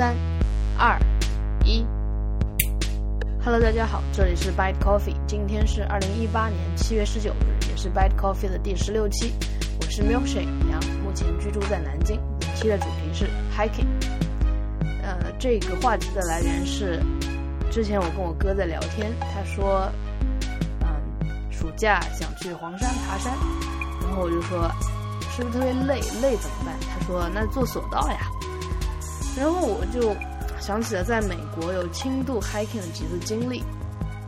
三、二、一。Hello，大家好，这里是 Bite Coffee，今天是二零一八年七月十九日，也是 Bite Coffee 的第十六期。我是 Milkshake 杨，目前居住在南京。本期的主题是 hiking。呃，这个话题的来源是之前我跟我哥在聊天，他说，嗯，暑假想去黄山爬山，然后我就说，是不是特别累？累怎么办？他说，那坐索道呀。然后我就想起了在美国有轻度 hiking 的几次经历，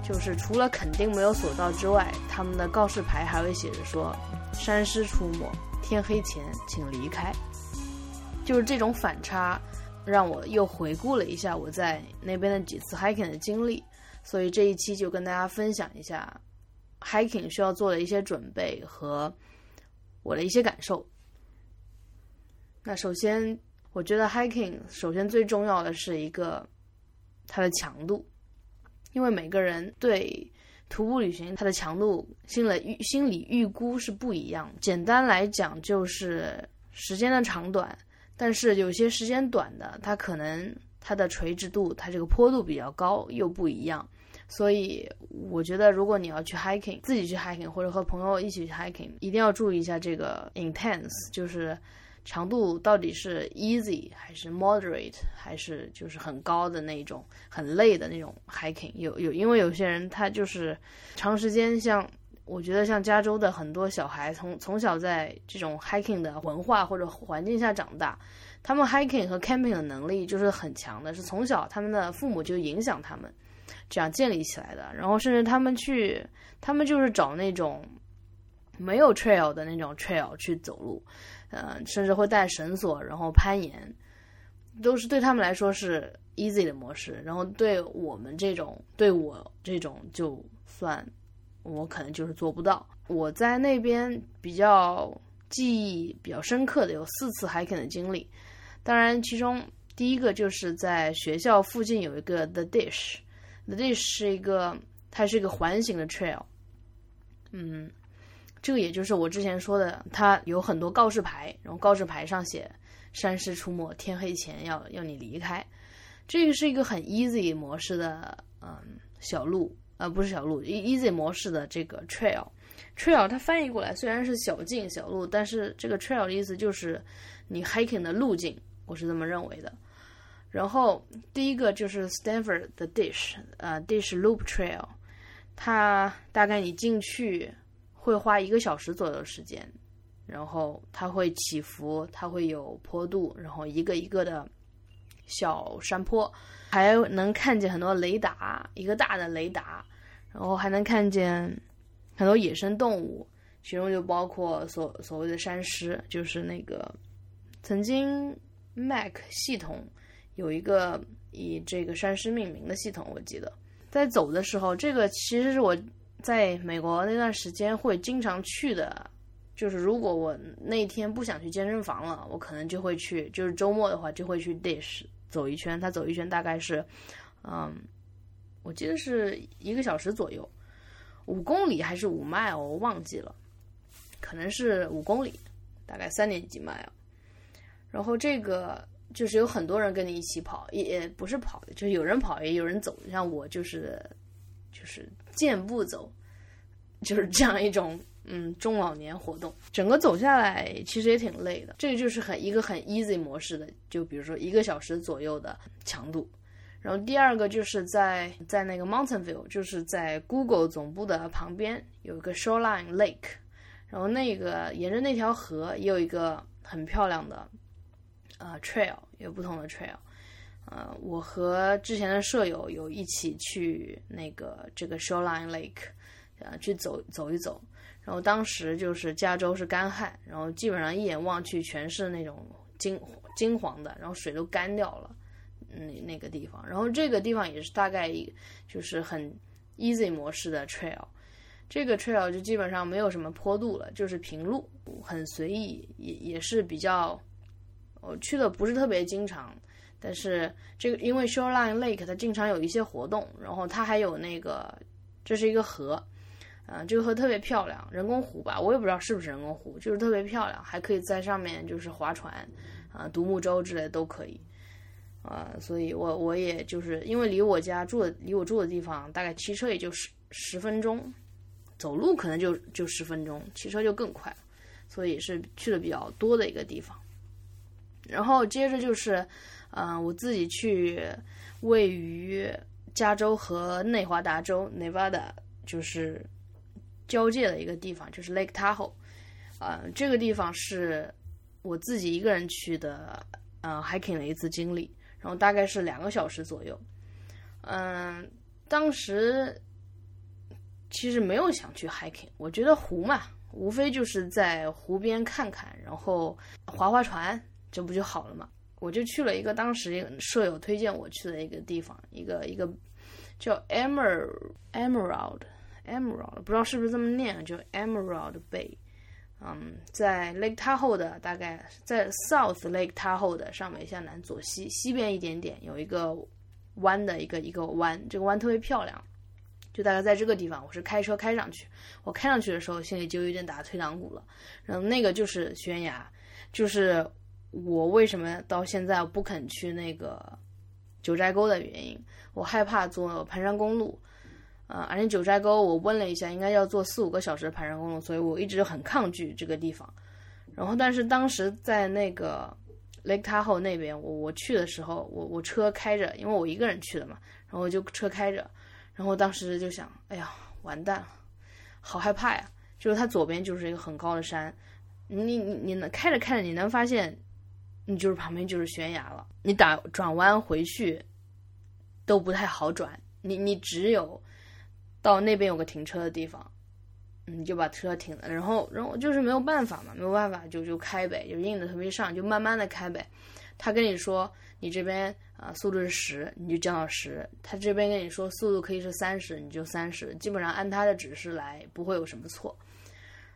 就是除了肯定没有索道之外，他们的告示牌还会写着说“山狮出没，天黑前请离开”。就是这种反差，让我又回顾了一下我在那边的几次 hiking 的经历，所以这一期就跟大家分享一下 hiking 需要做的一些准备和我的一些感受。那首先。我觉得 hiking 首先最重要的是一个它的强度，因为每个人对徒步旅行它的强度心理预心理预估是不一样。简单来讲就是时间的长短，但是有些时间短的，它可能它的垂直度它这个坡度比较高又不一样。所以我觉得如果你要去 hiking，自己去 hiking 或者和朋友一起去 hiking，一定要注意一下这个 intense，就是。长度到底是 easy 还是 moderate 还是就是很高的那种很累的那种 hiking？有有，因为有些人他就是长时间，像我觉得像加州的很多小孩，从从小在这种 hiking 的文化或者环境下长大，他们 hiking 和 camping 的能力就是很强的，是从小他们的父母就影响他们这样建立起来的。然后甚至他们去，他们就是找那种没有 trail 的那种 trail 去走路。呃，甚至会带绳索，然后攀岩，都是对他们来说是 easy 的模式。然后对我们这种，对我这种，就算我可能就是做不到。我在那边比较记忆比较深刻的有四次 hiking 的经历，当然其中第一个就是在学校附近有一个 The Dish，The Dish 是一个，它是一个环形的 trail，嗯。这个也就是我之前说的，它有很多告示牌，然后告示牌上写“山狮出没，天黑前要要你离开”。这个是一个很 easy 模式的，嗯，小路，呃，不是小路，easy 模式的这个 trail。trail 它翻译过来虽然是小径小路，但是这个 trail 的意思就是你 hiking 的路径，我是这么认为的。然后第一个就是 Stanford 的 Dish，呃，Dish Loop Trail，它大概你进去。会花一个小时左右时间，然后它会起伏，它会有坡度，然后一个一个的小山坡，还能看见很多雷达，一个大的雷达，然后还能看见很多野生动物，其中就包括所所谓的山狮，就是那个曾经 Mac 系统有一个以这个山狮命名的系统，我记得在走的时候，这个其实是我。在美国那段时间会经常去的，就是如果我那天不想去健身房了，我可能就会去，就是周末的话就会去 Dish 走一圈。它走一圈大概是，嗯，我记得是一个小时左右，五公里还是五迈哦，我忘记了，可能是五公里，大概三点几迈啊。然后这个就是有很多人跟你一起跑，也不是跑，就是有人跑也有人走，像我就是。就是健步走，就是这样一种嗯中老年活动。整个走下来其实也挺累的。这个就是很一个很 easy 模式的，就比如说一个小时左右的强度。然后第二个就是在在那个 Mountain View，就是在 Google 总部的旁边有一个 Shoreline Lake，然后那个沿着那条河也有一个很漂亮的呃 trail，有不同的 trail。呃，我和之前的舍友有一起去那个这个 Shoreline Lake，呃，去走走一走。然后当时就是加州是干旱，然后基本上一眼望去全是那种金金黄的，然后水都干掉了，那那个地方。然后这个地方也是大概就是很 easy 模式的 trail，这个 trail 就基本上没有什么坡度了，就是平路，很随意，也也是比较，我去的不是特别经常。但是这个因为 Shoreline Lake 它经常有一些活动，然后它还有那个，这是一个河，嗯，这个河特别漂亮，人工湖吧，我也不知道是不是人工湖，就是特别漂亮，还可以在上面就是划船，啊，独木舟之类都可以，呃，所以我我也就是因为离我家住的离我住的地方大概骑车也就十十分钟，走路可能就就十分钟，骑车就更快，所以是去的比较多的一个地方。然后接着就是，嗯，我自己去位于加州和内华达州 （Nevada） 就是交界的一个地方，就是 Lake Tahoe。呃，这个地方是我自己一个人去的，呃，hiking 的一次经历。然后大概是两个小时左右。嗯，当时其实没有想去 hiking，我觉得湖嘛，无非就是在湖边看看，然后划划船。这不就好了嘛？我就去了一个当时一个舍友推荐我去的一个地方，一个一个叫 Emer Emerald Emerald，不知道是不是这么念，就 Emerald Bay。嗯，在 Lake Tahoe 的大概在 South Lake Tahoe 的上北下南左西西边一点点有一个弯的一个一个弯，这个弯特别漂亮。就大概在这个地方，我是开车开上去，我开上去的时候心里就有点打退堂鼓了。然后那个就是悬崖，就是。我为什么到现在不肯去那个九寨沟的原因？我害怕坐盘山公路，呃，而且九寨沟我问了一下，应该要坐四五个小时的盘山公路，所以我一直很抗拒这个地方。然后，但是当时在那个 Lake Tahoe 那边，我我去的时候，我我车开着，因为我一个人去的嘛，然后我就车开着，然后当时就想，哎呀，完蛋了，好害怕呀！就是它左边就是一个很高的山，你你你能开着开着，你能发现。你就是旁边就是悬崖了，你打转弯回去都不太好转，你你只有到那边有个停车的地方，你就把车停了，然后然后就是没有办法嘛，没有办法就就开呗，就硬着头皮上，就慢慢的开呗。他跟你说你这边啊速度是十，你就降到十；他这边跟你说速度可以是三十，你就三十，基本上按他的指示来，不会有什么错。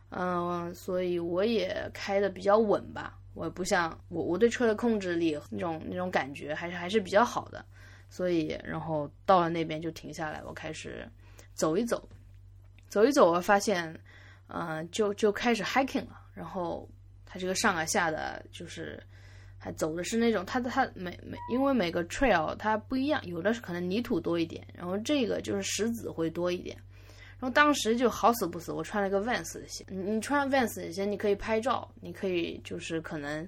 嗯，所以我也开的比较稳吧。我不像我，我对车的控制力那种那种感觉还是还是比较好的，所以然后到了那边就停下来，我开始走一走，走一走，我发现，嗯，就就开始 hiking 了。然后它这个上啊下的，就是还走的是那种，它的它每每因为每个 trail 它不一样，有的是可能泥土多一点，然后这个就是石子会多一点。然后当时就好死不死，我穿了个 Vans 的鞋。你你穿 Vans 的鞋，你可以拍照，你可以就是可能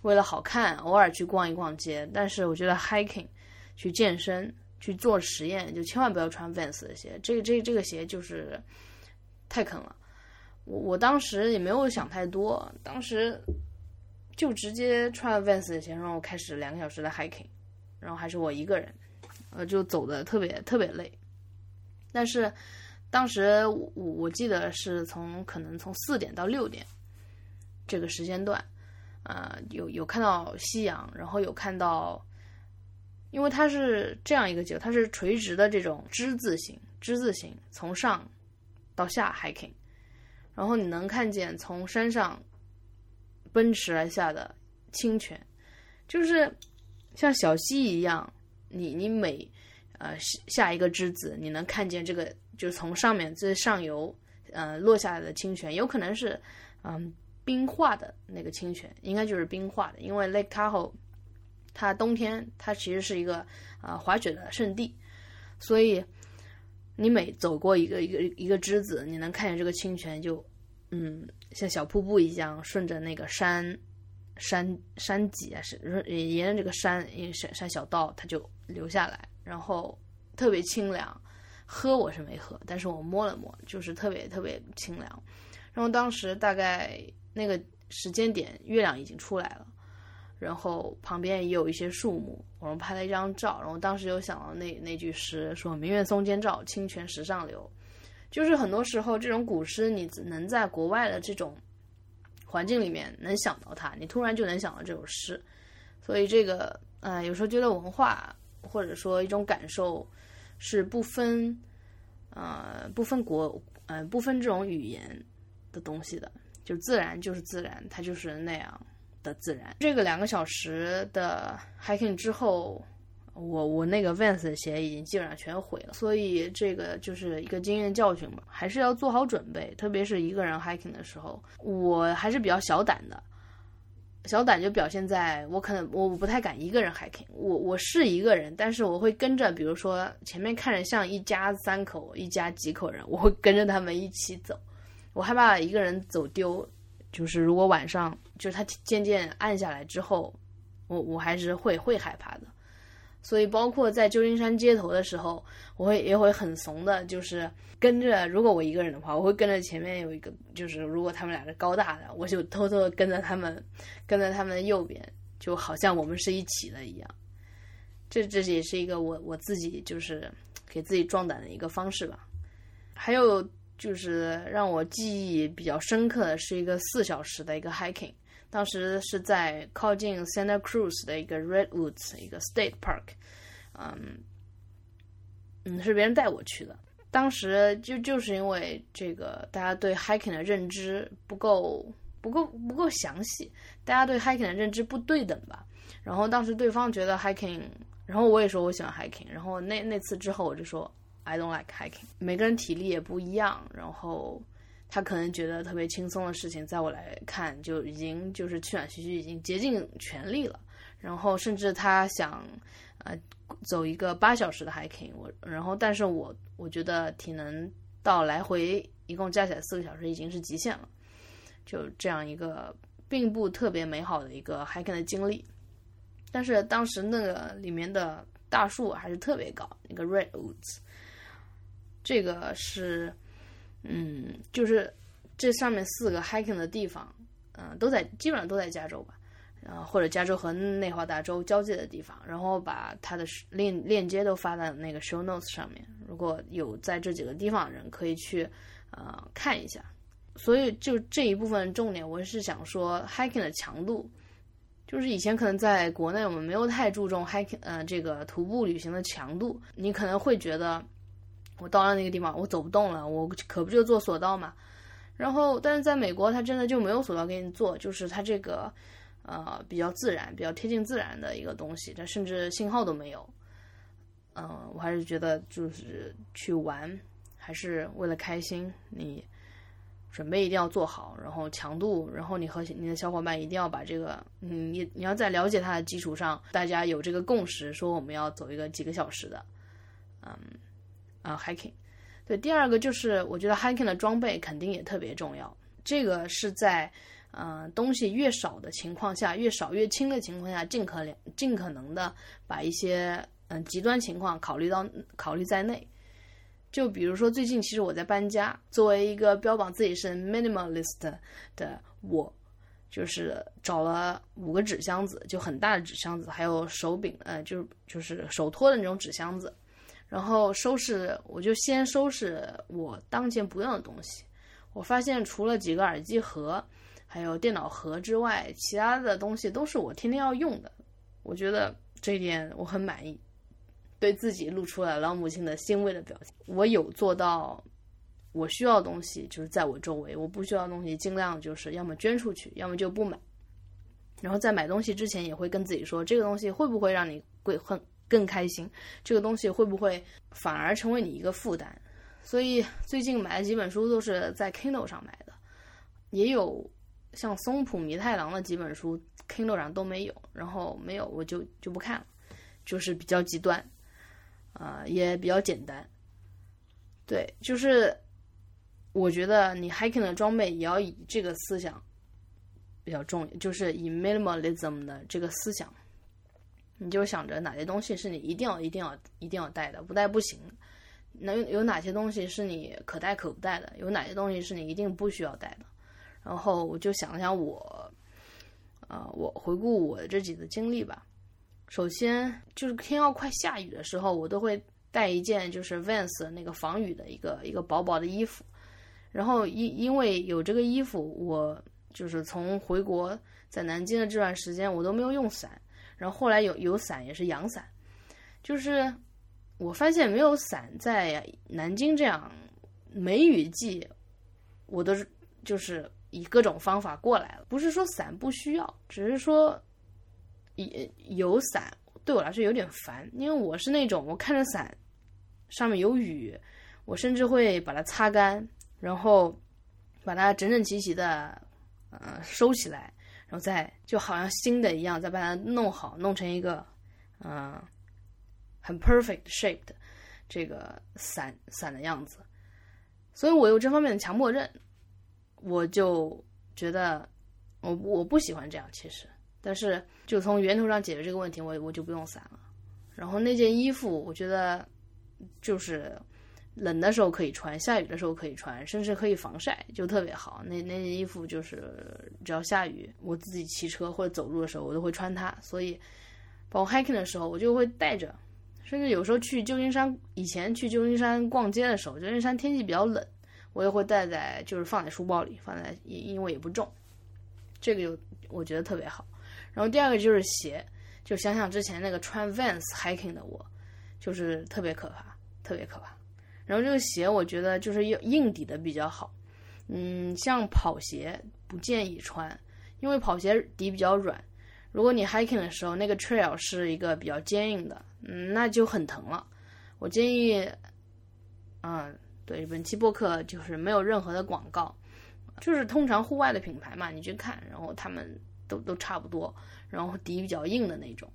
为了好看，偶尔去逛一逛街。但是我觉得 hiking 去健身去做实验，就千万不要穿 Vans 的鞋。这个这这个鞋就是太坑了。我我当时也没有想太多，当时就直接穿 Vans 的鞋，然后开始两个小时的 hiking，然后还是我一个人，呃，就走的特别特别累，但是。当时我我记得是从可能从四点到六点这个时间段，呃，有有看到夕阳，然后有看到，因为它是这样一个结构，它是垂直的这种之字形，之字形从上到下 hiking，然后你能看见从山上奔驰而下的清泉，就是像小溪一样，你你每呃下一个之子，你能看见这个。就是从上面最上游，呃，落下来的清泉，有可能是，嗯，冰化的那个清泉，应该就是冰化的，因为 Lake Tahoe，它冬天它其实是一个啊滑雪的圣地，所以你每走过一个一个一个枝子，你能看见这个清泉就，嗯，像小瀑布一样，顺着那个山山山脊啊，是沿着这个山山山小道，它就流下来，然后特别清凉。喝我是没喝，但是我摸了摸，就是特别特别清凉。然后当时大概那个时间点，月亮已经出来了，然后旁边也有一些树木，我们拍了一张照。然后当时就想到那那句诗，说“明月松间照，清泉石上流”。就是很多时候这种古诗，你能在国外的这种环境里面能想到它，你突然就能想到这首诗。所以这个，呃，有时候觉得文化或者说一种感受。是不分，呃，不分国，嗯，不分这种语言的东西的，就自然就是自然，它就是那样的自然。这个两个小时的 hiking 之后，我我那个 Vans 的鞋已经基本上全毁了，所以这个就是一个经验教训吧，还是要做好准备，特别是一个人 hiking 的时候，我还是比较小胆的，小胆就表现在我可能我不太敢一个人 hiking，我我是一个人，但是我会跟着，比如说前面看着像一家三口、一家几口人，我会跟着他们一起走。我害怕一个人走丢，就是如果晚上就是他渐渐暗下来之后，我我还是会会害怕的。所以包括在旧金山街头的时候，我会也会很怂的，就是跟着。如果我一个人的话，我会跟着前面有一个，就是如果他们俩是高大的，我就偷偷的跟着他们，跟在他们的右边，就好像我们是一起的一样。这这也是一个我我自己就是给自己壮胆的一个方式吧。还有就是让我记忆比较深刻的是一个四小时的一个 hiking。当时是在靠近 Santa Cruz 的一个 Redwoods 一个 State Park，嗯，嗯，是别人带我去的。当时就就是因为这个，大家对 hiking 的认知不够不够不够详细，大家对 hiking 的认知不对等吧。然后当时对方觉得 hiking，然后我也说我喜欢 hiking，然后那那次之后我就说 I don't like hiking。每个人体力也不一样，然后。他可能觉得特别轻松的事情，在我来看就已经就是气喘吁吁，已经竭尽全力了。然后甚至他想，呃，走一个八小时的 hiking，我然后但是我我觉得体能到来回一共加起来四个小时已经是极限了。就这样一个并不特别美好的一个 hiking 的经历。但是当时那个里面的大树还是特别高，那个 redwoods，这个是。嗯，就是这上面四个 hiking 的地方，嗯，都在基本上都在加州吧，呃，或者加州和内华达州交界的地方，然后把它的链链接都发在那个 show notes 上面。如果有在这几个地方的人，可以去呃看一下。所以就这一部分重点，我是想说 hiking 的强度，就是以前可能在国内我们没有太注重 hiking，呃，这个徒步旅行的强度，你可能会觉得。我到了那个地方，我走不动了，我可不就坐索道嘛。然后，但是在美国，它真的就没有索道给你坐，就是它这个，呃，比较自然、比较贴近自然的一个东西，它甚至信号都没有。嗯，我还是觉得就是去玩，还是为了开心，你准备一定要做好，然后强度，然后你和你的小伙伴一定要把这个，嗯，你你要在了解它的基础上，大家有这个共识，说我们要走一个几个小时的，嗯。啊，hiking，对，第二个就是我觉得 hiking 的装备肯定也特别重要。这个是在，嗯，东西越少的情况下，越少越轻的情况下，尽可尽可能的把一些嗯极端情况考虑到考虑在内。就比如说最近其实我在搬家，作为一个标榜自己是 minimalist 的我，就是找了五个纸箱子，就很大的纸箱子，还有手柄，呃，就是就是手托的那种纸箱子。然后收拾，我就先收拾我当前不用的东西。我发现除了几个耳机盒，还有电脑盒之外，其他的东西都是我天天要用的。我觉得这一点我很满意，对自己露出了老母亲的欣慰的表情。我有做到，我需要的东西就是在我周围，我不需要的东西尽量就是要么捐出去，要么就不买。然后在买东西之前也会跟自己说，这个东西会不会让你贵很。更开心，这个东西会不会反而成为你一个负担？所以最近买的几本书都是在 Kindle 上买的，也有像松浦弥太郎的几本书 Kindle 上都没有，然后没有我就就不看了，就是比较极端，啊，也比较简单。对，就是我觉得你 hiking 的装备也要以这个思想比较重，就是以 minimalism 的这个思想。你就想着哪些东西是你一定要、一定要、一定要带的，不带不行。那有有哪些东西是你可带可不带的？有哪些东西是你一定不需要带的？然后我就想了想我，呃，我回顾我的这几次经历吧。首先就是天要快下雨的时候，我都会带一件就是 Vans 那个防雨的一个一个薄薄的衣服。然后因因为有这个衣服，我就是从回国在南京的这段时间，我都没有用伞。然后后来有有伞也是阳伞，就是我发现没有伞在南京这样梅雨季，我都是就是以各种方法过来了。不是说伞不需要，只是说有有伞对我来说有点烦，因为我是那种我看着伞上面有雨，我甚至会把它擦干，然后把它整整齐齐的呃收起来。然后再就好像新的一样，再把它弄好，弄成一个嗯很 perfect shape 的这个伞伞的样子。所以我有这方面的强迫症，我就觉得我我不喜欢这样，其实。但是就从源头上解决这个问题，我我就不用伞了。然后那件衣服，我觉得就是冷的时候可以穿，下雨的时候可以穿，甚至可以防晒，就特别好。那那件衣服就是只要下雨，我自己骑车或者走路的时候，我都会穿它。所以包括 hiking 的时候，我就会带着。甚至有时候去旧金山，以前去旧金山逛街的时候，旧金山天气比较冷，我也会带在，就是放在书包里，放在，因因为也不重，这个就我觉得特别好。然后第二个就是鞋，就想想之前那个穿 Vans hiking 的我，就是特别可怕，特别可怕。然后这个鞋我觉得就是硬硬底的比较好，嗯，像跑鞋不建议穿，因为跑鞋底比较软。如果你 hiking 的时候那个 trail 是一个比较坚硬的，嗯，那就很疼了。我建议，嗯，对，本期播客就是没有任何的广告，就是通常户外的品牌嘛，你去看，然后他们都都差不多，然后底比较硬的那种。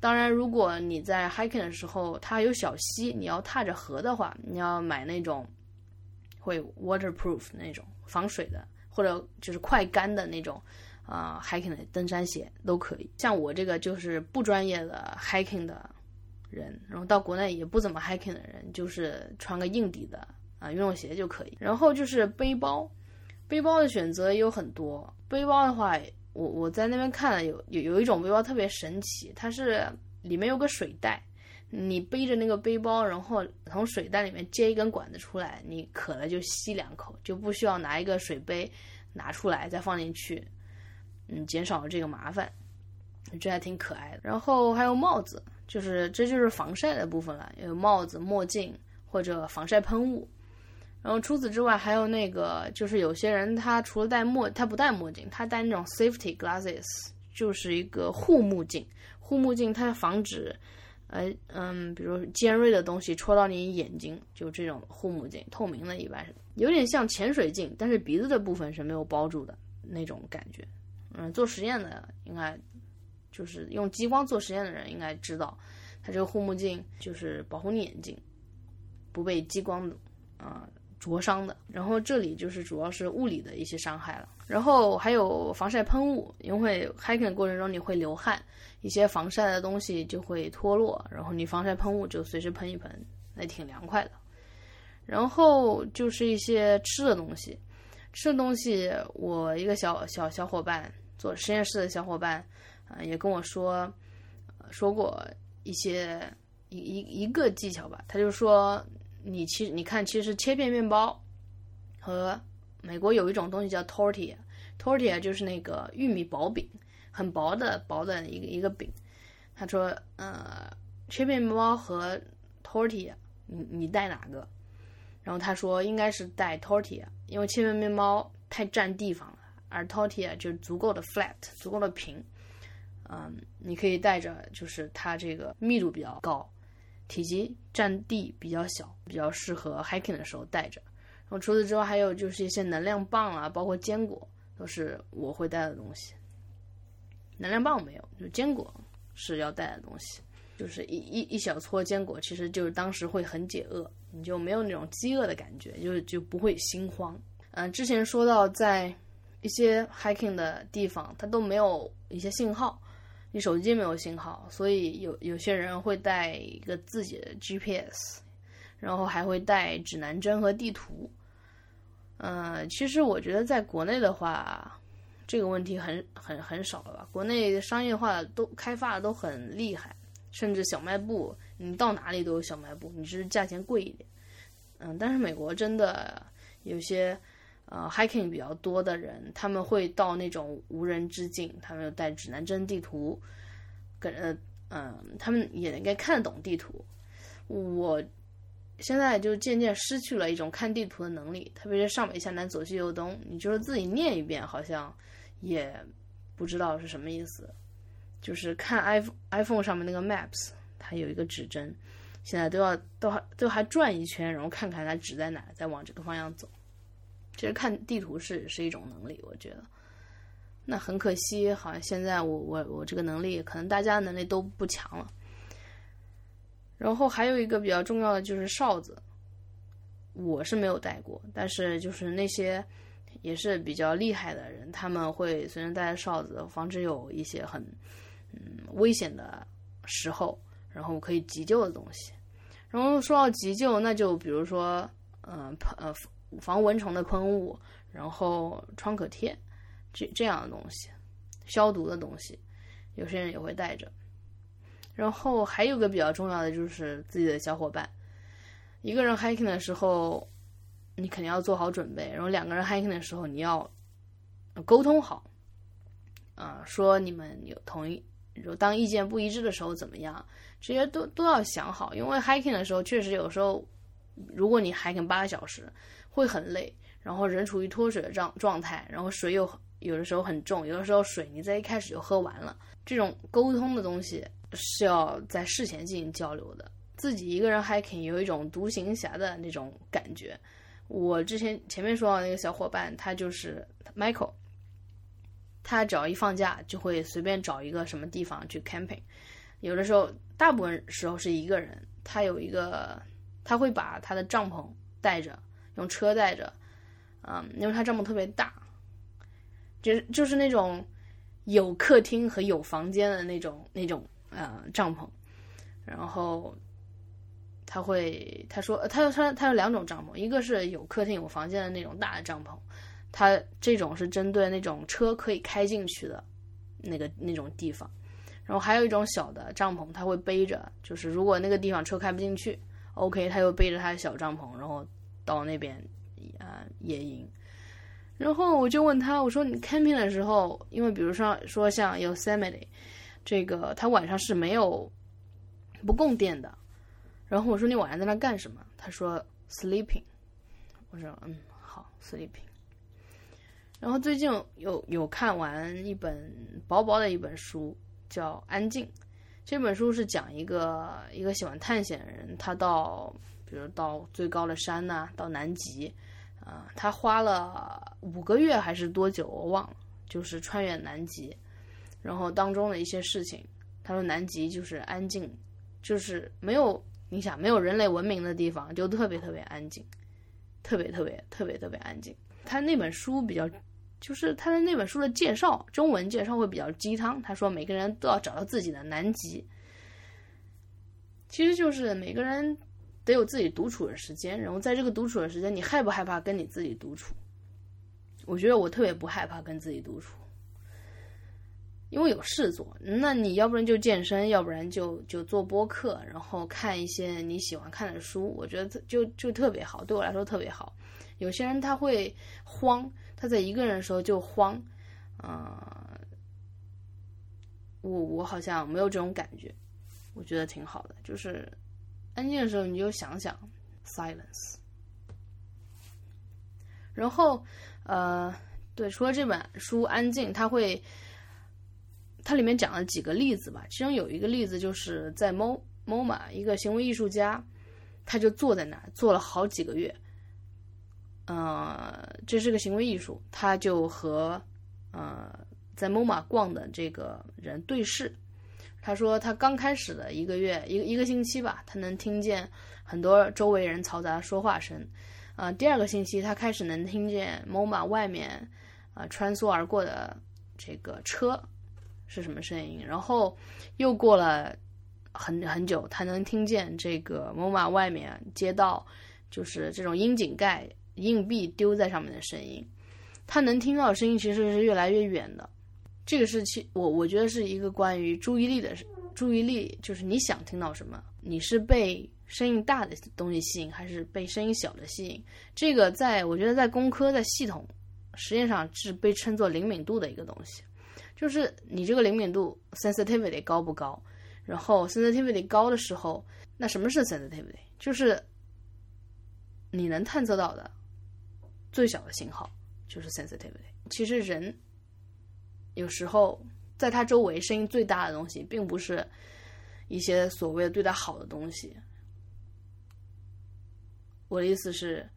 当然，如果你在 hiking 的时候它有小溪，你要踏着河的话，你要买那种会 waterproof 那种防水的，或者就是快干的那种。啊，hiking 的登山鞋都可以。像我这个就是不专业的 hiking 的人，然后到国内也不怎么 hiking 的人，就是穿个硬底的啊运动鞋就可以。然后就是背包，背包的选择也有很多。背包的话，我我在那边看了有有有一种背包特别神奇，它是里面有个水袋，你背着那个背包，然后从水袋里面接一根管子出来，你渴了就吸两口，就不需要拿一个水杯拿出来再放进去。嗯，减少了这个麻烦，这还挺可爱的。然后还有帽子，就是这就是防晒的部分了，有帽子、墨镜或者防晒喷雾。然后除此之外，还有那个，就是有些人他除了戴墨，他不戴墨镜，他戴那种 safety glasses，就是一个护目镜。护目镜它防止，呃嗯，比如尖锐的东西戳到你眼睛，就这种护目镜，透明的，一般是有点像潜水镜，但是鼻子的部分是没有包住的那种感觉。嗯，做实验的应该就是用激光做实验的人应该知道，它这个护目镜就是保护你眼睛不被激光啊灼伤的。然后这里就是主要是物理的一些伤害了。然后还有防晒喷雾，因为 hiking 过程中你会流汗，一些防晒的东西就会脱落，然后你防晒喷雾就随时喷一喷，那挺凉快的。然后就是一些吃的东西，吃的东西，我一个小小小伙伴。做实验室的小伙伴，啊，也跟我说，说过一些一一一个技巧吧。他就说，你其实你看，其实切片面包和美国有一种东西叫 tortilla，tortilla 就是那个玉米薄饼，很薄的薄的一个一个饼。他说，呃，切片面包和 tortilla，你你带哪个？然后他说应该是带 tortilla，因为切片面包太占地方了。而 tortilla 就足够的 flat，足够的平，嗯，你可以带着，就是它这个密度比较高，体积占地比较小，比较适合 hiking 的时候带着。然后除此之外，还有就是一些能量棒啊，包括坚果，都是我会带的东西。能量棒没有，就坚果是要带的东西，就是一一一小撮坚果，其实就是当时会很解饿，你就没有那种饥饿的感觉，就就不会心慌。嗯，之前说到在。一些 hiking 的地方，它都没有一些信号，手机没有信号，所以有有些人会带一个自己的 GPS，然后还会带指南针和地图。嗯，其实我觉得在国内的话，这个问题很很很少了吧？国内商业化都开发的都很厉害，甚至小卖部，你到哪里都有小卖部，你只是价钱贵一点。嗯，但是美国真的有些。呃，hiking 比较多的人，他们会到那种无人之境，他们有带指南针、地图，跟呃嗯，他们也应该看得懂地图。我现在就渐渐失去了一种看地图的能力，特别是上北下南左西右东，你就是自己念一遍，好像也不知道是什么意思。就是看 iPhone iPhone 上面那个 Maps，它有一个指针，现在都要都还都还转一圈，然后看看它指在哪，再往这个方向走。其实看地图是是一种能力，我觉得。那很可惜，好像现在我我我这个能力，可能大家能力都不强了。然后还有一个比较重要的就是哨子，我是没有带过，但是就是那些也是比较厉害的人，他们会随身带着哨子，防止有一些很嗯危险的时候，然后可以急救的东西。然后说到急救，那就比如说嗯呃防蚊虫的喷雾，然后创可贴这这样的东西，消毒的东西，有些人也会带着。然后还有个比较重要的就是自己的小伙伴，一个人 hiking 的时候，你肯定要做好准备。然后两个人 hiking 的时候，你要沟通好，啊，说你们有同意，就当意见不一致的时候怎么样，这些都都要想好。因为 hiking 的时候，确实有时候，如果你 hiking 八个小时，会很累，然后人处于脱水的状状态，然后水又有的时候很重，有的时候水你在一开始就喝完了，这种沟通的东西。是要在事前进行交流的。自己一个人 hiking 有一种独行侠的那种感觉。我之前前面说到那个小伙伴，他就是 Michael，他只要一放假就会随便找一个什么地方去 camping。有的时候，大部分时候是一个人。他有一个，他会把他的帐篷带着，用车带着，嗯，因为他帐篷特别大，就是就是那种有客厅和有房间的那种那种。呃，帐篷，然后他会他说他有他他有两种帐篷，一个是有客厅有房间的那种大的帐篷，他这种是针对那种车可以开进去的那个那种地方，然后还有一种小的帐篷，他会背着，就是如果那个地方车开不进去，OK，他又背着他的小帐篷，然后到那边啊野营，然后我就问他，我说你 camping 的时候，因为比如说说像 Yosemite。这个他晚上是没有不供电的，然后我说你晚上在那干什么？他说 sleeping。我说嗯好 sleeping。然后最近有有看完一本薄薄的一本书，叫《安静》。这本书是讲一个一个喜欢探险的人，他到比如到最高的山呐，到南极，啊，他花了五个月还是多久我忘了，就是穿越南极。然后当中的一些事情，他说南极就是安静，就是没有你想没有人类文明的地方，就特别特别安静，特别特别特别特别安静。他那本书比较，就是他的那本书的介绍，中文介绍会比较鸡汤。他说每个人都要找到自己的南极，其实就是每个人得有自己独处的时间。然后在这个独处的时间，你害不害怕跟你自己独处？我觉得我特别不害怕跟自己独处。因为有事做，那你要不然就健身，要不然就就做播客，然后看一些你喜欢看的书。我觉得就就特别好，对我来说特别好。有些人他会慌，他在一个人的时候就慌，嗯，我我好像没有这种感觉，我觉得挺好的。就是安静的时候，你就想想 silence。然后呃，对，除了这本书《安静》，他会。它里面讲了几个例子吧，其中有一个例子就是在 Mo MoMA 一个行为艺术家，他就坐在那儿坐了好几个月。呃，这是个行为艺术，他就和呃在 MoMA 逛的这个人对视。他说他刚开始的一个月一个一个星期吧，他能听见很多周围人嘈杂的说话声。呃，第二个星期他开始能听见 MoMA 外面啊穿梭而过的这个车。是什么声音？然后又过了很很久，他能听见这个 MoMA 外面街道，就是这种窨井盖硬币丢在上面的声音。他能听到的声音其实是越来越远的。这个是其我我觉得是一个关于注意力的注意力，就是你想听到什么，你是被声音大的东西吸引，还是被声音小的吸引？这个在我觉得在工科在系统实验上是被称作灵敏度的一个东西。就是你这个灵敏度 sensitivity 高不高？然后 sensitivity 高的时候，那什么是 sensitivity？就是你能探测到的最小的信号就是 sensitivity。其实人有时候在他周围声音最大的东西，并不是一些所谓的对他好的东西。我的意思是，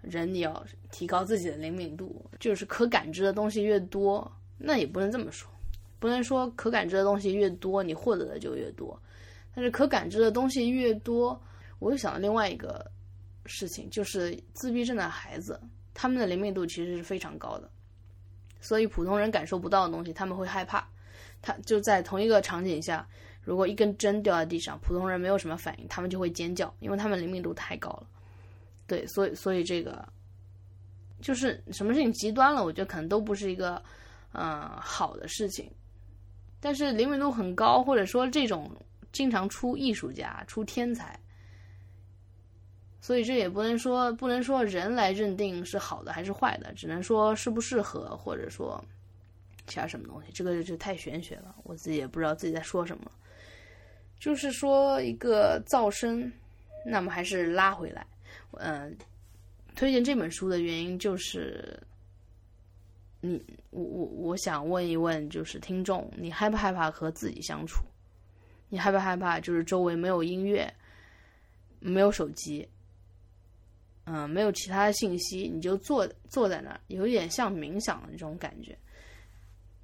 人你要提高自己的灵敏度，就是可感知的东西越多。那也不能这么说，不能说可感知的东西越多，你获得的就越多。但是可感知的东西越多，我又想到另外一个事情，就是自闭症的孩子，他们的灵敏度其实是非常高的，所以普通人感受不到的东西，他们会害怕。他就在同一个场景下，如果一根针掉在地上，普通人没有什么反应，他们就会尖叫，因为他们灵敏度太高了。对，所以所以这个就是什么事情极端了，我觉得可能都不是一个嗯好的事情。但是灵敏度很高，或者说这种经常出艺术家、出天才，所以这也不能说不能说人来认定是好的还是坏的，只能说适不适合，或者说。其他什么东西？这个就太玄学了，我自己也不知道自己在说什么。就是说一个噪声，那么还是拉回来。嗯，推荐这本书的原因就是，你我我我想问一问，就是听众，你害不害怕和自己相处？你害不害怕就是周围没有音乐，没有手机，嗯，没有其他的信息，你就坐坐在那儿，有点像冥想的那种感觉。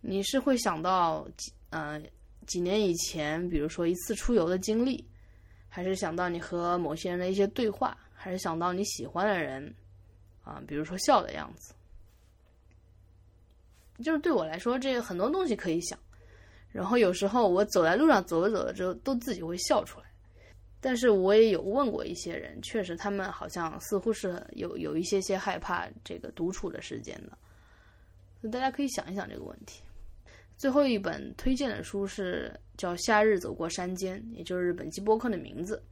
你是会想到几呃几年以前，比如说一次出游的经历，还是想到你和某些人的一些对话，还是想到你喜欢的人啊，比如说笑的样子？就是对我来说，这个很多东西可以想。然后有时候我走在路上走着走着之后，都自己会笑出来。但是我也有问过一些人，确实他们好像似乎是有有一些些害怕这个独处的时间的。大家可以想一想这个问题。最后一本推荐的书是叫《夏日走过山间》，也就是本期播客的名字。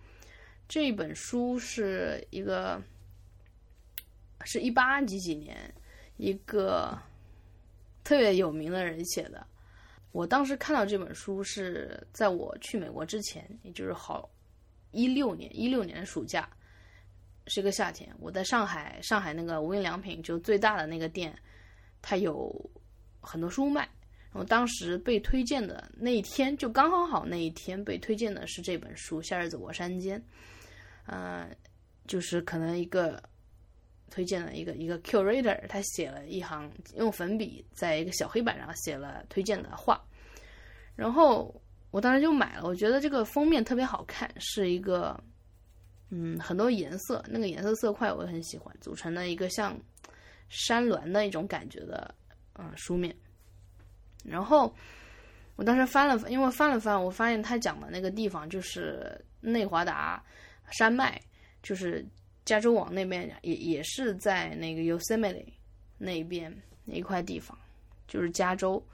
这本书是一个，是一八几几年一个特别有名的人写的。我当时看到这本书是在我去美国之前，也就是好一六年一六年的暑假，是个夏天。我在上海，上海那个无印良品就最大的那个店，它有很多书卖。我当时被推荐的那一天，就刚刚好那一天被推荐的是这本书《夏日走过山间》，呃，就是可能一个推荐的一个一个 curator，他写了一行用粉笔在一个小黑板上写了推荐的话，然后我当时就买了。我觉得这个封面特别好看，是一个嗯很多颜色，那个颜色色块我也很喜欢，组成了一个像山峦的一种感觉的嗯书面。然后我当时翻了，因为翻了翻，我发现他讲的那个地方就是内华达山脉，就是加州往那边也也是在那个 Yosemite 那边那一块地方，就是加州。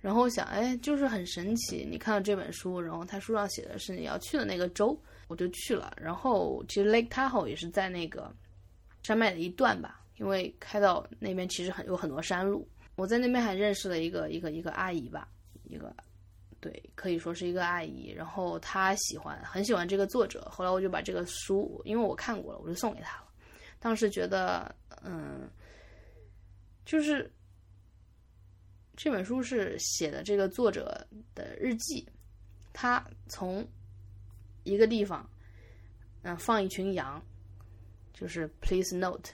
然后想，哎，就是很神奇。你看到这本书，然后他书上写的是你要去的那个州，我就去了。然后其实 Lake Tahoe 也是在那个山脉的一段吧，因为开到那边其实很有很多山路。我在那边还认识了一个一个一个阿姨吧，一个，对，可以说是一个阿姨。然后她喜欢很喜欢这个作者，后来我就把这个书，因为我看过了，我就送给她了。当时觉得，嗯，就是这本书是写的这个作者的日记，他从一个地方，嗯，放一群羊，就是 Please note。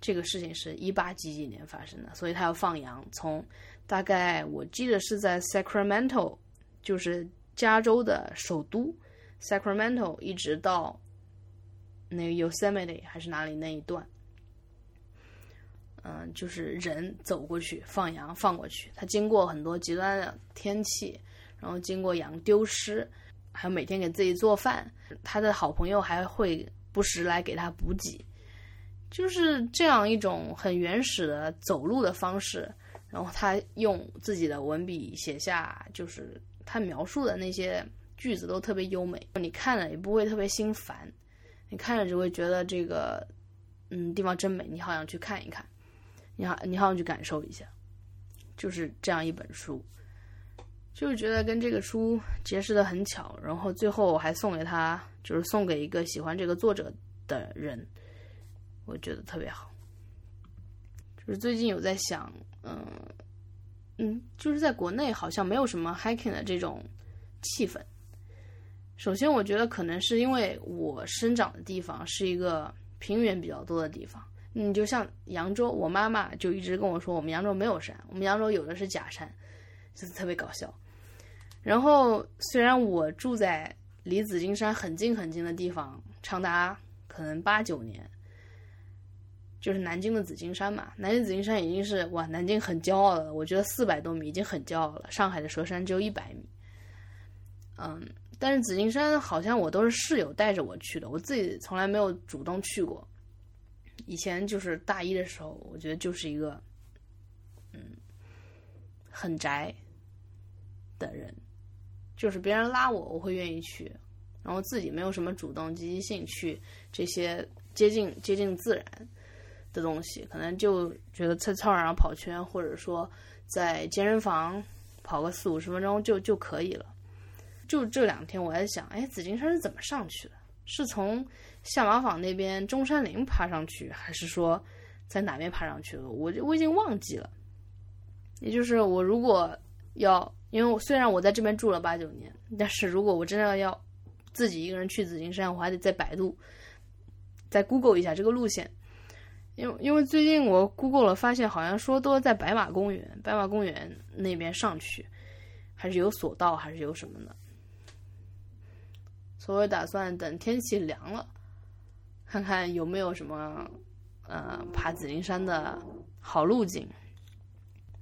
这个事情是一八几几年发生的，所以他要放羊。从大概我记得是在 Sacramento，就是加州的首都 Sacramento，一直到那个 Yosemite 还是哪里那一段，嗯，就是人走过去放羊放过去。他经过很多极端的天气，然后经过羊丢失，还有每天给自己做饭。他的好朋友还会不时来给他补给。就是这样一种很原始的走路的方式，然后他用自己的文笔写下，就是他描述的那些句子都特别优美，你看了也不会特别心烦，你看着只会觉得这个，嗯，地方真美，你好想去看一看，你好，你好想去感受一下，就是这样一本书，就是觉得跟这个书结识的很巧，然后最后我还送给他，就是送给一个喜欢这个作者的人。我觉得特别好，就是最近有在想，嗯嗯，就是在国内好像没有什么 hiking 的这种气氛。首先，我觉得可能是因为我生长的地方是一个平原比较多的地方，你就像扬州，我妈妈就一直跟我说，我们扬州没有山，我们扬州有的是假山，就是特别搞笑。然后虽然我住在离紫金山很近很近的地方，长达可能八九年，就是南京的紫金山嘛，南京紫金山已经是哇，南京很骄傲了，我觉得四百多米已经很骄傲了。上海的佘山只有一百米，嗯，但是紫金山好像我都是室友带着我去的，我自己从来没有主动去过。以前就是大一的时候，我觉得就是一个，嗯，很宅的人，就是别人拉我，我会愿意去，然后自己没有什么主动积极性去这些接近接近自然的东西，可能就觉得在操场上跑圈，或者说在健身房跑个四五十分钟就就可以了。就这两天我在想，哎，紫金山是怎么上去的？是从下马坊那边中山陵爬上去，还是说在哪边爬上去的？我就我已经忘记了。也就是我如果要，因为我虽然我在这边住了八九年，但是如果我真的要自己一个人去紫金山，我还得在百度、再 Google 一下这个路线。因为因为最近我 Google 了，发现好像说都在白马公园，白马公园那边上去，还是有索道，还是有什么的。所以打算等天气凉了，看看有没有什么呃爬紫金山的好路径。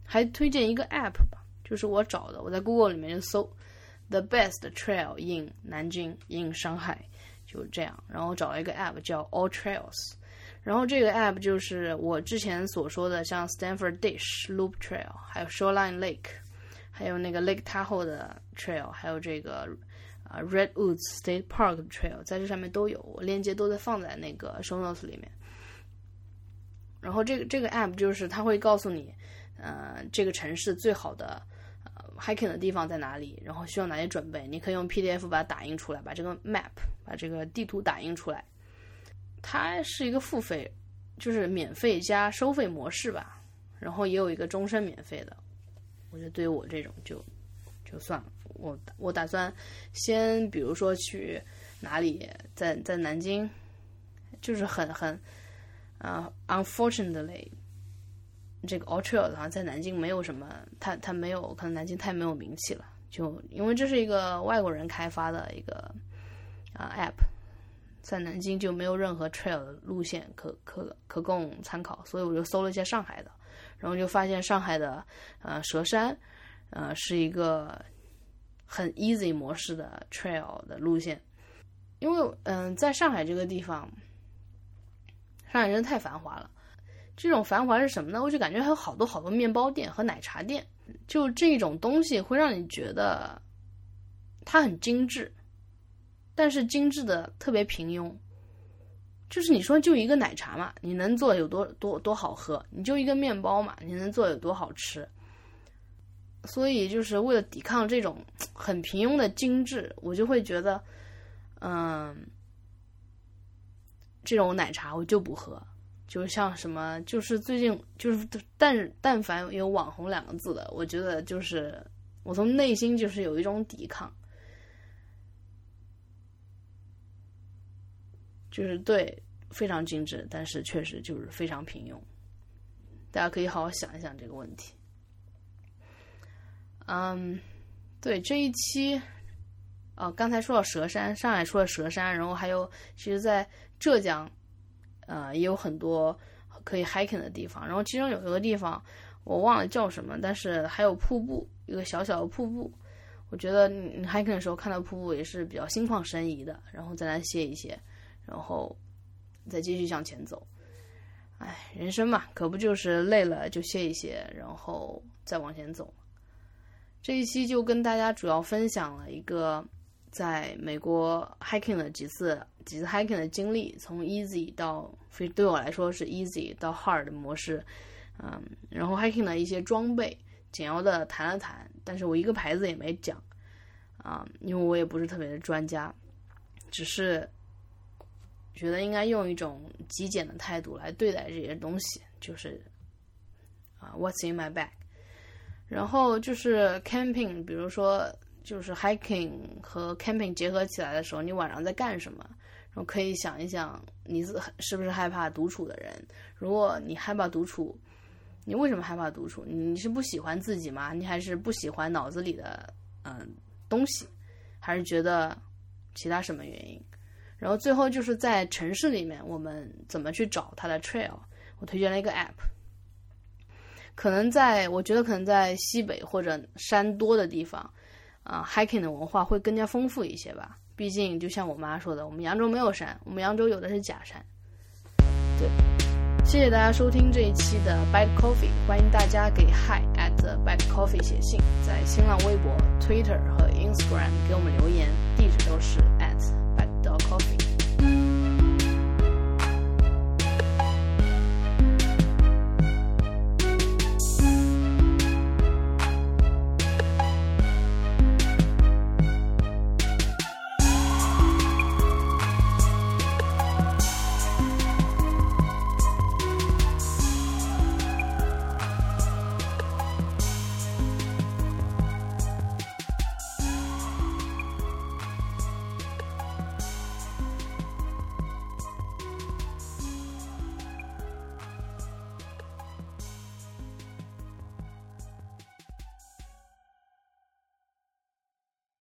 还推荐一个 app 吧，就是我找的，我在 Google 里面就搜 the best trail in 南京 in 上海，就这样。然后找了一个 app 叫 All Trails，然后这个 app 就是我之前所说的，像 Stanford Dish Loop Trail，还有 Shoreline Lake，还有那个 Lake Tahoe 的 trail，还有这个。啊，Redwoods State Park Trail 在这上面都有，我链接都在放在那个 show notes 里面。然后这个这个 app 就是它会告诉你，呃，这个城市最好的呃 hiking 的地方在哪里，然后需要哪些准备。你可以用 PDF 把它打印出来，把这个 map 把这个地图打印出来。它是一个付费，就是免费加收费模式吧。然后也有一个终身免费的，我觉得对于我这种就就算了。我我打算先，比如说去哪里，在在南京，就是很很，呃，unfortunately，这个 Ultra 好像在南京没有什么，它它没有，可能南京太没有名气了，就因为这是一个外国人开发的一个啊 app，在南京就没有任何 trail 的路线可可可供参考，所以我就搜了一下上海的，然后就发现上海的呃佘山，呃是一个。很 easy 模式的 trail 的路线，因为嗯，在上海这个地方，上海真的太繁华了。这种繁华是什么呢？我就感觉还有好多好多面包店和奶茶店，就这种东西会让你觉得它很精致，但是精致的特别平庸。就是你说就一个奶茶嘛，你能做有多多多好喝？你就一个面包嘛，你能做有多好吃？所以，就是为了抵抗这种很平庸的精致，我就会觉得，嗯，这种奶茶我就不喝。就像什么，就是最近就是但但凡有“网红”两个字的，我觉得就是我从内心就是有一种抵抗，就是对非常精致，但是确实就是非常平庸。大家可以好好想一想这个问题。嗯，对这一期，哦，刚才说到佘山，上海说了佘山，然后还有，其实，在浙江，呃，也有很多可以 hiking 的地方。然后其中有一个地方我忘了叫什么，但是还有瀑布，一个小小的瀑布。我觉得你 hiking 的时候看到瀑布也是比较心旷神怡的。然后再来歇一歇，然后再继续向前走。哎，人生嘛，可不就是累了就歇一歇，然后再往前走。这一期就跟大家主要分享了一个在美国 hiking 的几次几次 hiking 的经历，从 easy 到非对我来说是 easy 到 hard 的模式，嗯，然后 hiking 的一些装备简要的谈了谈，但是我一个牌子也没讲，啊，因为我也不是特别的专家，只是觉得应该用一种极简的态度来对待这些东西，就是啊，what's in my bag。然后就是 camping，比如说就是 hiking 和 camping 结合起来的时候，你晚上在干什么？然后可以想一想，你是是不是害怕独处的人？如果你害怕独处，你为什么害怕独处？你是不喜欢自己吗？你还是不喜欢脑子里的嗯东西，还是觉得其他什么原因？然后最后就是在城市里面，我们怎么去找它的 trail？我推荐了一个 app，可能在我觉得可能在西北或者山多的地方，啊，hiking 的文化会更加丰富一些吧。毕竟就像我妈说的，我们扬州没有山，我们扬州有的是假山。对，谢谢大家收听这一期的 Bad Coffee，欢迎大家给 Hi at Bad Coffee 写信，在新浪微博、Twitter 和 Instagram 给我们留言，地址都是。